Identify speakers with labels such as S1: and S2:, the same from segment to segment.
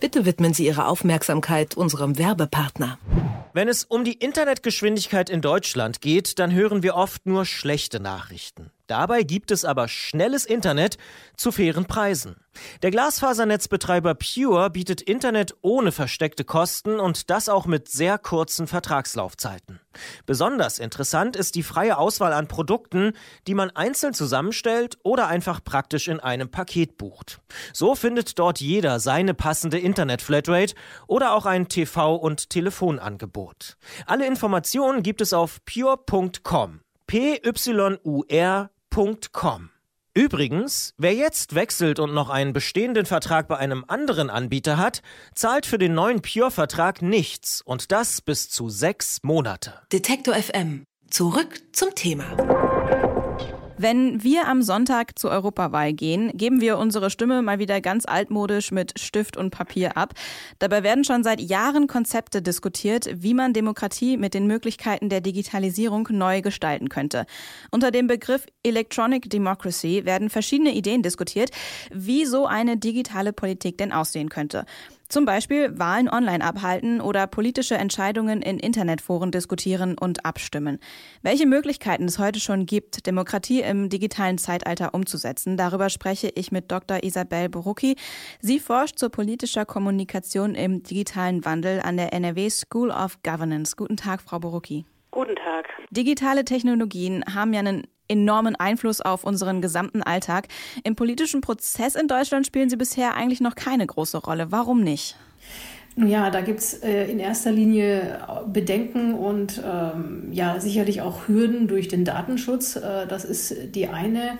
S1: Bitte widmen Sie Ihre Aufmerksamkeit unserem Werbepartner.
S2: Wenn es um die Internetgeschwindigkeit in Deutschland geht, dann hören wir oft nur schlechte Nachrichten. Dabei gibt es aber schnelles Internet zu fairen Preisen. Der Glasfasernetzbetreiber Pure bietet Internet ohne versteckte Kosten und das auch mit sehr kurzen Vertragslaufzeiten. Besonders interessant ist die freie Auswahl an Produkten, die man einzeln zusammenstellt oder einfach praktisch in einem Paket bucht. So findet dort jeder seine passende Internet-Flatrate oder auch ein TV- und Telefonangebot. Alle Informationen gibt es auf pure.com. P-Y-U-R www.versicherung.com. Übrigens, wer jetzt wechselt und noch einen bestehenden Vertrag bei einem anderen Anbieter hat, zahlt für den neuen Pure-Vertrag nichts und das bis zu sechs Monate.
S1: Detektor FM. Zurück zum Thema.
S3: Wenn wir am Sonntag zur Europawahl gehen, geben wir unsere Stimme mal wieder ganz altmodisch mit Stift und Papier ab. Dabei werden schon seit Jahren Konzepte diskutiert, wie man Demokratie mit den Möglichkeiten der Digitalisierung neu gestalten könnte. Unter dem Begriff Electronic Democracy werden verschiedene Ideen diskutiert, wie so eine digitale Politik denn aussehen könnte. Zum Beispiel Wahlen online abhalten oder politische Entscheidungen in Internetforen diskutieren und abstimmen. Welche Möglichkeiten es heute schon gibt, Demokratie im digitalen Zeitalter umzusetzen, darüber spreche ich mit Dr. Isabel Borucki. Sie forscht zur politischer Kommunikation im digitalen Wandel an der NRW School of Governance. Guten Tag, Frau Borucki.
S4: Guten Tag.
S3: Digitale Technologien haben ja einen enormen Einfluss auf unseren gesamten Alltag. Im politischen Prozess in Deutschland spielen sie bisher eigentlich noch keine große Rolle. Warum nicht?
S4: Ja, da gibt es äh, in erster Linie Bedenken und ähm, ja sicherlich auch Hürden durch den Datenschutz. Äh, das ist die eine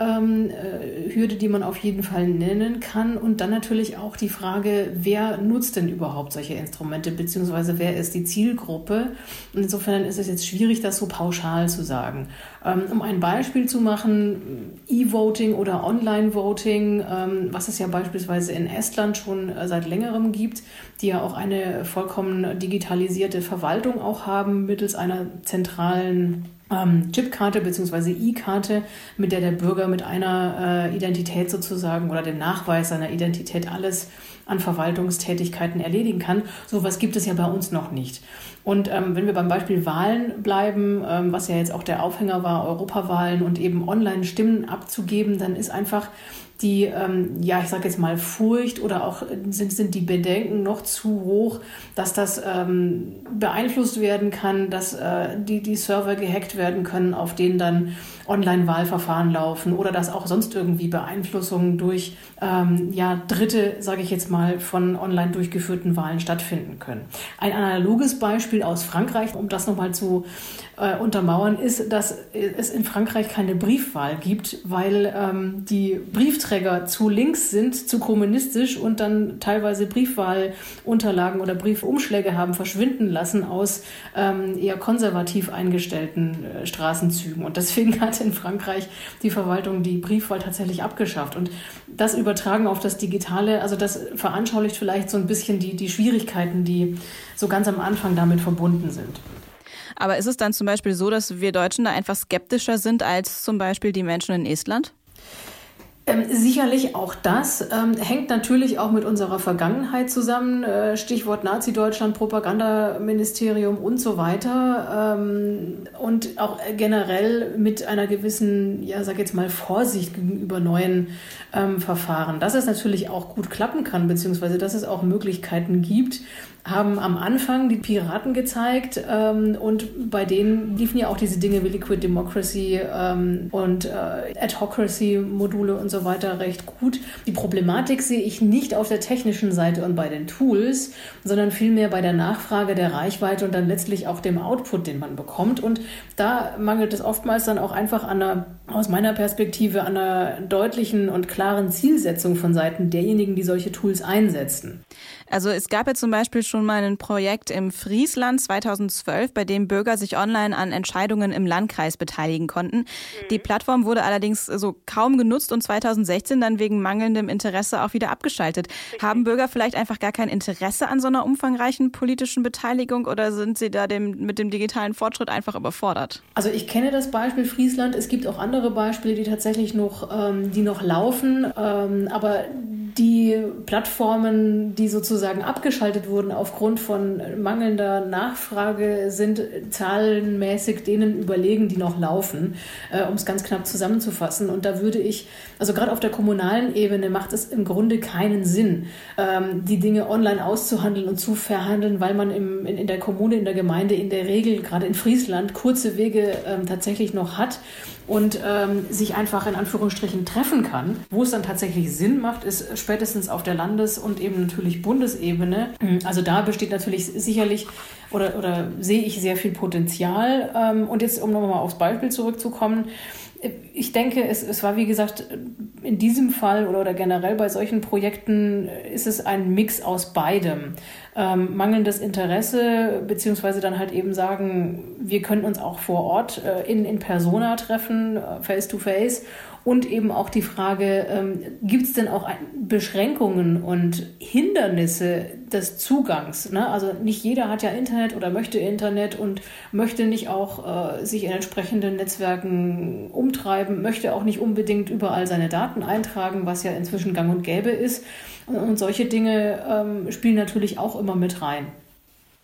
S4: ähm, äh, Hürde, die man auf jeden Fall nennen kann. Und dann natürlich auch die Frage, wer nutzt denn überhaupt solche Instrumente, beziehungsweise wer ist die Zielgruppe? Und insofern ist es jetzt schwierig, das so pauschal zu sagen. Ähm, um ein Beispiel zu machen, E-Voting oder Online-Voting, ähm, was es ja beispielsweise in Estland schon äh, seit längerem gibt, die ja auch eine vollkommen digitalisierte Verwaltung auch haben mittels einer zentralen ähm, Chipkarte bzw. E-Karte, mit der der Bürger mit einer äh, Identität sozusagen oder dem Nachweis seiner Identität alles an Verwaltungstätigkeiten erledigen kann. So was gibt es ja bei uns noch nicht. Und ähm, wenn wir beim Beispiel Wahlen bleiben, ähm, was ja jetzt auch der Aufhänger war, Europawahlen und eben online Stimmen abzugeben, dann ist einfach die, ähm, ja, ich sage jetzt mal Furcht oder auch sind, sind die Bedenken noch zu hoch, dass das ähm, beeinflusst werden kann, dass äh, die, die Server gehackt werden können, auf denen dann Online-Wahlverfahren laufen oder dass auch sonst irgendwie Beeinflussungen durch ähm, ja, Dritte, sage ich jetzt mal, von online durchgeführten Wahlen stattfinden können. Ein analoges Beispiel aus Frankreich, um das nochmal zu äh, untermauern, ist, dass es in Frankreich keine Briefwahl gibt, weil ähm, die Briefträger zu links sind, zu kommunistisch und dann teilweise Briefwahlunterlagen oder Briefumschläge haben verschwinden lassen aus ähm, eher konservativ eingestellten äh, Straßenzügen. Und deswegen hat in Frankreich die Verwaltung die Briefwahl tatsächlich abgeschafft. Und das übertragen auf das Digitale, also das veranschaulicht vielleicht so ein bisschen die, die Schwierigkeiten, die so ganz am Anfang damit verbunden sind.
S3: Aber ist es dann zum Beispiel so, dass wir Deutschen da einfach skeptischer sind als zum Beispiel die Menschen in Estland?
S4: Ähm, sicherlich auch das ähm, hängt natürlich auch mit unserer Vergangenheit zusammen. Äh, Stichwort Nazi-Deutschland, Propagandaministerium und so weiter. Ähm, und auch generell mit einer gewissen, ja, sag jetzt mal, Vorsicht gegenüber neuen ähm, Verfahren. Dass es natürlich auch gut klappen kann, beziehungsweise dass es auch Möglichkeiten gibt, haben am Anfang die Piraten gezeigt ähm, und bei denen liefen ja auch diese Dinge wie Liquid Democracy ähm, und äh, Adhocracy-Module und so weiter recht gut. Die Problematik sehe ich nicht auf der technischen Seite und bei den Tools, sondern vielmehr bei der Nachfrage der Reichweite und dann letztlich auch dem Output, den man bekommt. Und da mangelt es oftmals dann auch einfach an einer, aus meiner Perspektive, an einer deutlichen und klaren Zielsetzung von Seiten derjenigen, die solche Tools einsetzen.
S3: Also es gab ja zum Beispiel schon mal ein Projekt im Friesland 2012, bei dem Bürger sich online an Entscheidungen im Landkreis beteiligen konnten. Mhm. Die Plattform wurde allerdings so kaum genutzt und zwei 2016 dann wegen mangelndem Interesse auch wieder abgeschaltet. Haben Bürger vielleicht einfach gar kein Interesse an so einer umfangreichen politischen Beteiligung oder sind sie da dem, mit dem digitalen Fortschritt einfach überfordert?
S4: Also ich kenne das Beispiel Friesland. Es gibt auch andere Beispiele, die tatsächlich noch, ähm, die noch laufen. Ähm, aber die Plattformen, die sozusagen abgeschaltet wurden aufgrund von mangelnder Nachfrage, sind zahlenmäßig denen überlegen, die noch laufen, äh, um es ganz knapp zusammenzufassen. Und da würde ich, also gerade auf der kommunalen Ebene macht es im Grunde keinen Sinn, ähm, die Dinge online auszuhandeln und zu verhandeln, weil man im, in, in der Kommune, in der Gemeinde in der Regel, gerade in Friesland, kurze Wege ähm, tatsächlich noch hat und ähm, sich einfach in Anführungsstrichen treffen kann. Wo es dann tatsächlich Sinn macht, ist spätestens auf der Landes- und eben natürlich Bundesebene. Also da besteht natürlich sicherlich oder, oder sehe ich sehr viel Potenzial. Ähm, und jetzt, um nochmal aufs Beispiel zurückzukommen, ich denke, es, es war wie gesagt, in diesem Fall oder, oder generell bei solchen Projekten ist es ein Mix aus beidem. Ähm, mangelndes Interesse, beziehungsweise dann halt eben sagen, wir können uns auch vor Ort äh, in, in Persona treffen, äh, face to face und eben auch die Frage, ähm, gibt es denn auch Beschränkungen und Hindernisse des Zugangs? Ne? Also nicht jeder hat ja Internet oder möchte Internet und möchte nicht auch äh, sich in entsprechenden Netzwerken umtreiben, möchte auch nicht unbedingt überall seine Daten eintragen, was ja inzwischen gang und gäbe ist. Und, und solche Dinge ähm, spielen natürlich auch immer mit rein.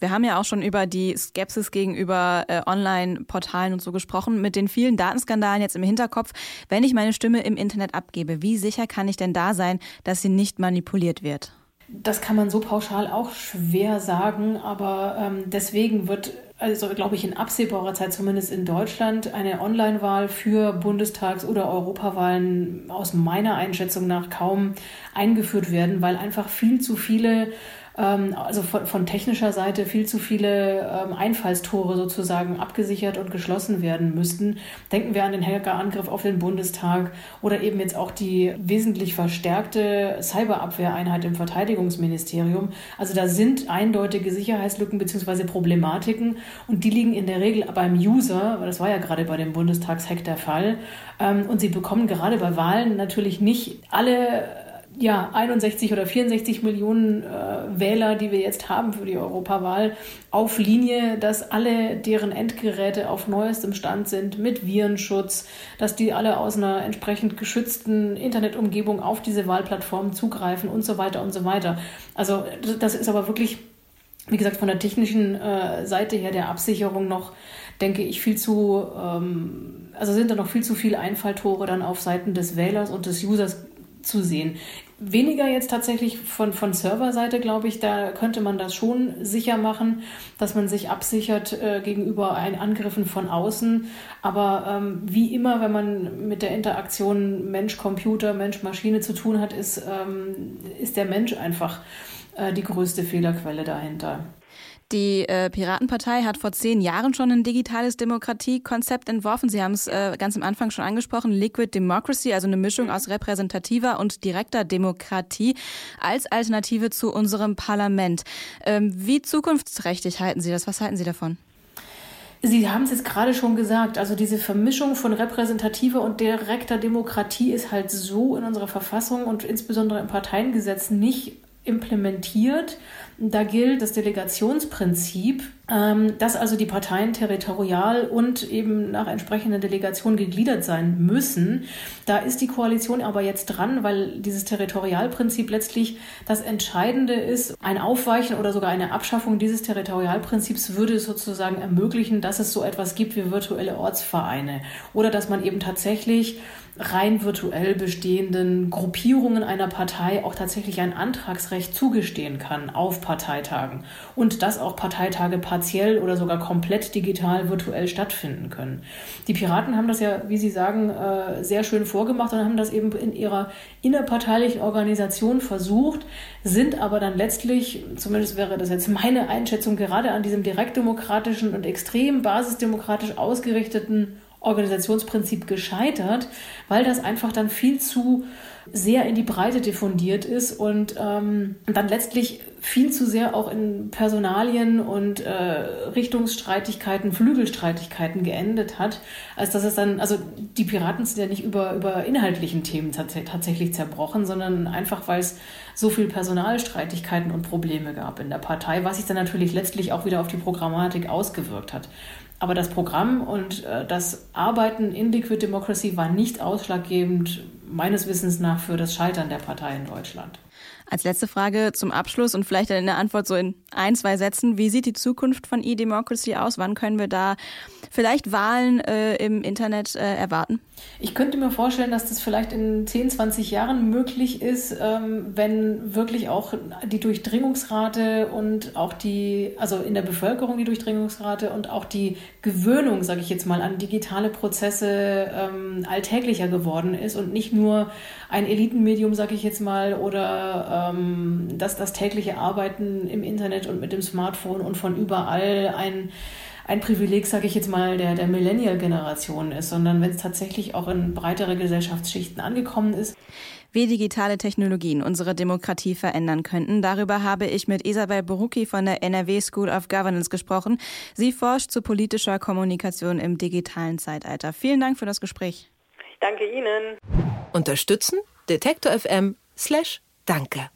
S3: Wir haben ja auch schon über die Skepsis gegenüber äh, Online-Portalen und so gesprochen. Mit den vielen Datenskandalen jetzt im Hinterkopf, wenn ich meine Stimme im Internet abgebe, wie sicher kann ich denn da sein, dass sie nicht manipuliert wird?
S4: Das kann man so pauschal auch schwer sagen, aber ähm, deswegen wird, also glaube ich, in absehbarer Zeit, zumindest in Deutschland, eine Online-Wahl für Bundestags- oder Europawahlen aus meiner Einschätzung nach kaum eingeführt werden, weil einfach viel zu viele ähm, also von, von, technischer Seite viel zu viele ähm, Einfallstore sozusagen abgesichert und geschlossen werden müssten. Denken wir an den Hackerangriff auf den Bundestag oder eben jetzt auch die wesentlich verstärkte Cyberabwehreinheit im Verteidigungsministerium. Also da sind eindeutige Sicherheitslücken bzw. Problematiken und die liegen in der Regel beim User, das war ja gerade bei dem Bundestagshack der Fall. Ähm, und sie bekommen gerade bei Wahlen natürlich nicht alle ja, 61 oder 64 Millionen äh, Wähler, die wir jetzt haben für die Europawahl, auf Linie, dass alle deren Endgeräte auf neuestem Stand sind mit Virenschutz, dass die alle aus einer entsprechend geschützten Internetumgebung auf diese Wahlplattformen zugreifen und so weiter und so weiter. Also das ist aber wirklich, wie gesagt, von der technischen äh, Seite her der Absicherung noch, denke ich, viel zu, ähm, also sind da noch viel zu viele Einfalltore dann auf Seiten des Wählers und des Users zu sehen. Weniger jetzt tatsächlich von, von Serverseite, glaube ich, da könnte man das schon sicher machen, dass man sich absichert äh, gegenüber ein Angriffen von außen. Aber ähm, wie immer, wenn man mit der Interaktion Mensch-Computer, Mensch-Maschine zu tun hat, ist, ähm, ist der Mensch einfach äh, die größte Fehlerquelle dahinter.
S3: Die äh, Piratenpartei hat vor zehn Jahren schon ein digitales Demokratiekonzept entworfen. Sie haben es äh, ganz am Anfang schon angesprochen, Liquid Democracy, also eine Mischung aus repräsentativer und direkter Demokratie als Alternative zu unserem Parlament. Ähm, wie zukunftsträchtig halten Sie das? Was halten Sie davon?
S4: Sie haben es jetzt gerade schon gesagt, also diese Vermischung von repräsentativer und direkter Demokratie ist halt so in unserer Verfassung und insbesondere im Parteiengesetz nicht implementiert. Da gilt das Delegationsprinzip, ähm, dass also die Parteien territorial und eben nach entsprechender Delegation gegliedert sein müssen. Da ist die Koalition aber jetzt dran, weil dieses Territorialprinzip letztlich das Entscheidende ist. Ein Aufweichen oder sogar eine Abschaffung dieses Territorialprinzips würde sozusagen ermöglichen, dass es so etwas gibt wie virtuelle Ortsvereine oder dass man eben tatsächlich rein virtuell bestehenden Gruppierungen einer Partei auch tatsächlich ein Antragsrecht zugestehen kann auf Parteitagen und dass auch Parteitage partiell oder sogar komplett digital virtuell stattfinden können. Die Piraten haben das ja, wie Sie sagen, äh, sehr schön vorgemacht und haben das eben in ihrer innerparteilichen Organisation versucht, sind aber dann letztlich, zumindest wäre das jetzt meine Einschätzung, gerade an diesem direktdemokratischen und extrem basisdemokratisch ausgerichteten Organisationsprinzip gescheitert, weil das einfach dann viel zu sehr in die Breite diffundiert ist und ähm, dann letztlich viel zu sehr auch in Personalien und äh, Richtungsstreitigkeiten, Flügelstreitigkeiten geendet hat, als dass es dann, also die Piraten sind ja nicht über, über inhaltlichen Themen tats tatsächlich zerbrochen, sondern einfach, weil es so viel Personalstreitigkeiten und Probleme gab in der Partei, was sich dann natürlich letztlich auch wieder auf die Programmatik ausgewirkt hat. Aber das Programm und äh, das Arbeiten in Liquid Democracy war nicht ausschlaggebend, meines Wissens nach, für das Scheitern der Partei in Deutschland.
S3: Als letzte Frage zum Abschluss und vielleicht eine Antwort so in ein, zwei Sätzen. Wie sieht die Zukunft von E-Democracy aus? Wann können wir da vielleicht Wahlen äh, im Internet äh, erwarten?
S4: Ich könnte mir vorstellen, dass das vielleicht in 10, 20 Jahren möglich ist, ähm, wenn wirklich auch die Durchdringungsrate und auch die, also in der Bevölkerung die Durchdringungsrate und auch die Gewöhnung, sage ich jetzt mal, an digitale Prozesse ähm, alltäglicher geworden ist und nicht nur ein Elitenmedium, sage ich jetzt mal, oder ähm, dass das tägliche Arbeiten im Internet und mit dem Smartphone und von überall ein ein Privileg, sage ich jetzt mal, der, der Millennial-Generation ist, sondern wenn es tatsächlich auch in breitere Gesellschaftsschichten angekommen ist.
S3: Wie digitale Technologien unsere Demokratie verändern könnten, darüber habe ich mit Isabel Borucki von der NRW School of Governance gesprochen. Sie forscht zu politischer Kommunikation im digitalen Zeitalter. Vielen Dank für das Gespräch.
S5: danke Ihnen.
S1: Unterstützen? Detektor FM slash Danke.